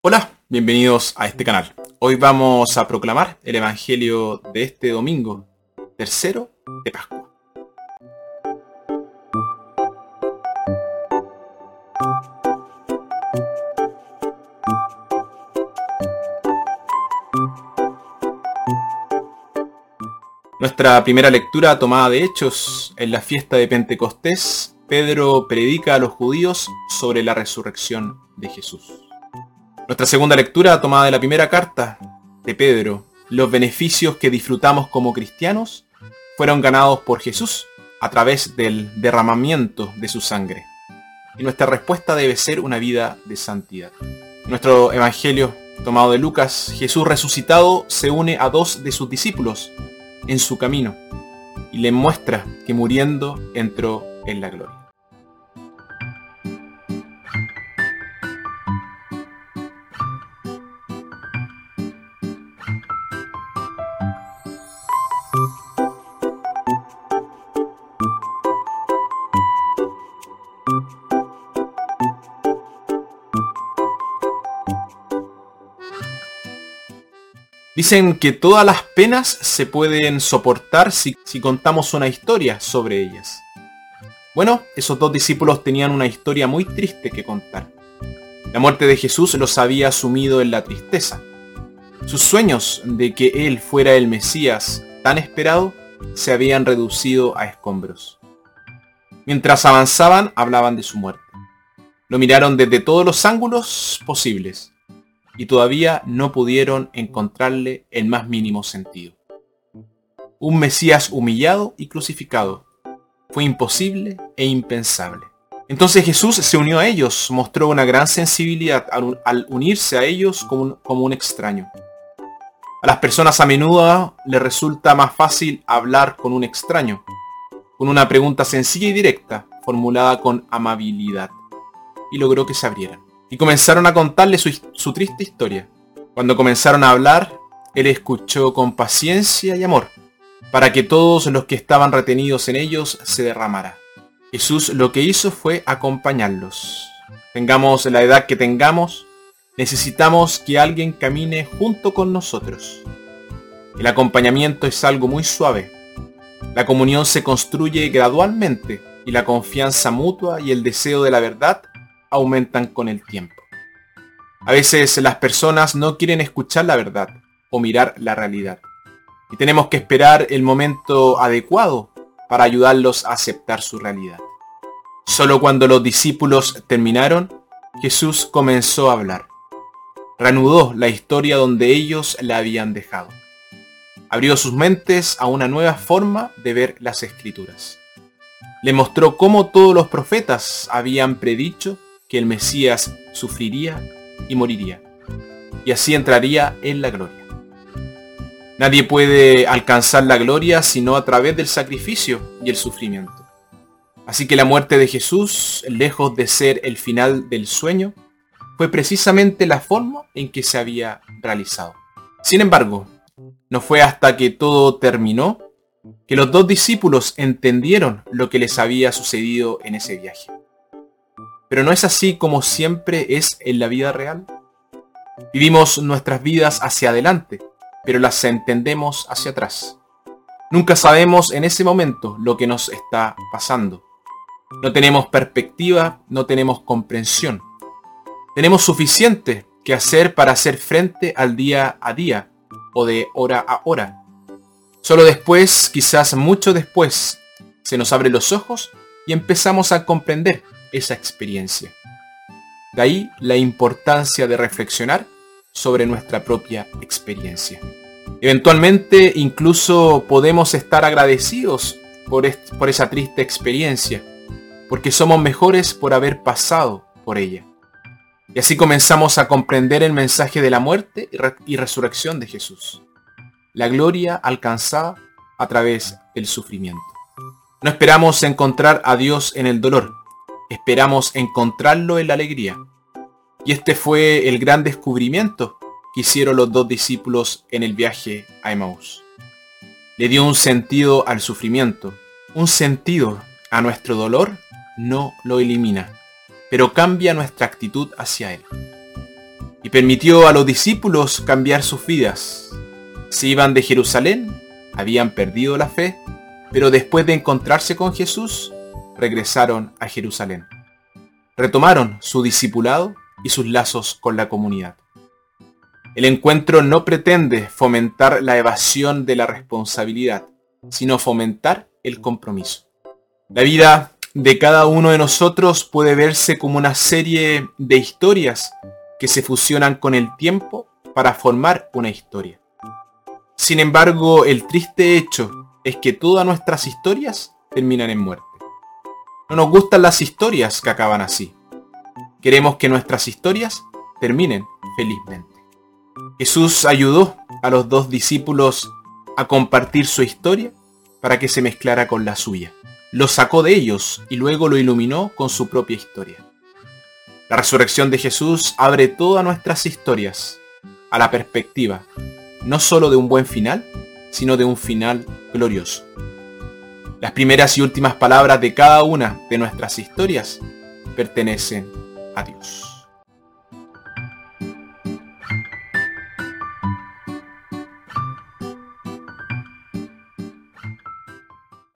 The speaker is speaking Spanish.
Hola, bienvenidos a este canal. Hoy vamos a proclamar el Evangelio de este domingo, tercero de Pascua. Nuestra primera lectura tomada de Hechos en la fiesta de Pentecostés, Pedro predica a los judíos sobre la resurrección de Jesús. Nuestra segunda lectura tomada de la primera carta de Pedro, los beneficios que disfrutamos como cristianos fueron ganados por Jesús a través del derramamiento de su sangre. Y nuestra respuesta debe ser una vida de santidad. Nuestro Evangelio tomado de Lucas, Jesús resucitado se une a dos de sus discípulos, en su camino y le muestra que muriendo entró en la gloria. Dicen que todas las penas se pueden soportar si, contamos una historia sobre ellas. Bueno, esos dos discípulos tenían una historia muy triste que contar. La muerte de Jesús los había sumido en la tristeza. Sus sueños de que Él fuera el Mesías tan esperado se habían reducido a escombros. Mientras avanzaban, hablaban de su muerte. Lo miraron desde todos los ángulos posibles y todavía no pudieron encontrarle el más mínimo sentido. Un Mesías humillado y crucificado. Fue imposible e impensable. Entonces Jesús se unió a ellos, mostró una gran sensibilidad al, unirse a ellos como un, como un extraño. A las personas a menudo les resulta más fácil hablar con un extraño, con una pregunta sencilla y directa, formulada con amabilidad, y logró que se abrieran y comenzaron a contarle su, triste historia. Cuando comenzaron a hablar, él escuchó con paciencia y amor, para que todos los que estaban retenidos en ellos se derramara. Jesús lo que hizo fue acompañarlos. Tengamos la edad que tengamos, necesitamos que alguien camine junto con nosotros. El acompañamiento es algo muy suave. La comunión se construye gradualmente y la confianza mutua y el deseo de la verdad aumentan con el tiempo. A veces las personas no quieren escuchar la verdad o mirar la realidad. Y tenemos que esperar el momento adecuado para ayudarlos a aceptar su realidad. Solo cuando los discípulos terminaron, Jesús comenzó a hablar. Reanudó la historia donde ellos la habían dejado. Abrió sus mentes a una nueva forma de ver las escrituras. Le mostró cómo todos los profetas habían predicho que el Mesías sufriría y moriría, y así entraría en la gloria. Nadie puede alcanzar la gloria sino a través del sacrificio y el sufrimiento. Así que la muerte de Jesús, lejos de ser el final del sueño, fue precisamente la forma en que se había realizado. Sin embargo, no fue hasta que todo terminó que los dos discípulos entendieron lo que les había sucedido en ese viaje. Pero no es así como siempre es en la vida real. Vivimos nuestras vidas hacia adelante, pero las entendemos hacia atrás. Nunca sabemos en ese momento lo que nos está pasando. No tenemos perspectiva, no tenemos comprensión. Tenemos suficiente que hacer para hacer frente al día a día o de hora a hora. Solo después, quizás mucho después, se nos abren los ojos y empezamos a comprender esa experiencia. De ahí la importancia de reflexionar sobre nuestra propia experiencia. Eventualmente incluso podemos estar agradecidos por, esa triste experiencia, porque somos mejores por haber pasado por ella. Y así comenzamos a comprender el mensaje de la muerte y resurrección de Jesús. La gloria alcanzada a través del sufrimiento. No esperamos encontrar a Dios en el dolor, esperamos encontrarlo en la alegría. Y este fue el gran descubrimiento que hicieron los dos discípulos en el viaje a Emmaus. Le dio un sentido al sufrimiento, un sentido a nuestro dolor, no lo elimina, pero cambia nuestra actitud hacia él. y permitió a los discípulos cambiar sus vidas. Si iban de Jerusalén, habían perdido la fe, pero después de encontrarse con Jesús, regresaron a Jerusalén. Retomaron su discipulado y sus lazos con la comunidad. El encuentro no pretende fomentar la evasión de la responsabilidad, sino fomentar el compromiso. La vida de cada uno de nosotros puede verse como una serie de historias que se fusionan con el tiempo para formar una historia. Sin embargo, el triste hecho es que todas nuestras historias terminan en muerte. No nos gustan las historias que acaban así. Queremos que nuestras historias terminen felizmente. Jesús ayudó a los dos discípulos a compartir su historia para que se mezclara con la suya. Lo sacó de ellos y luego lo iluminó con su propia historia. La resurrección de Jesús abre todas nuestras historias a la perspectiva no solo de un buen final, sino de un final glorioso. Las primeras y últimas palabras de cada una de nuestras historias pertenecen a Dios.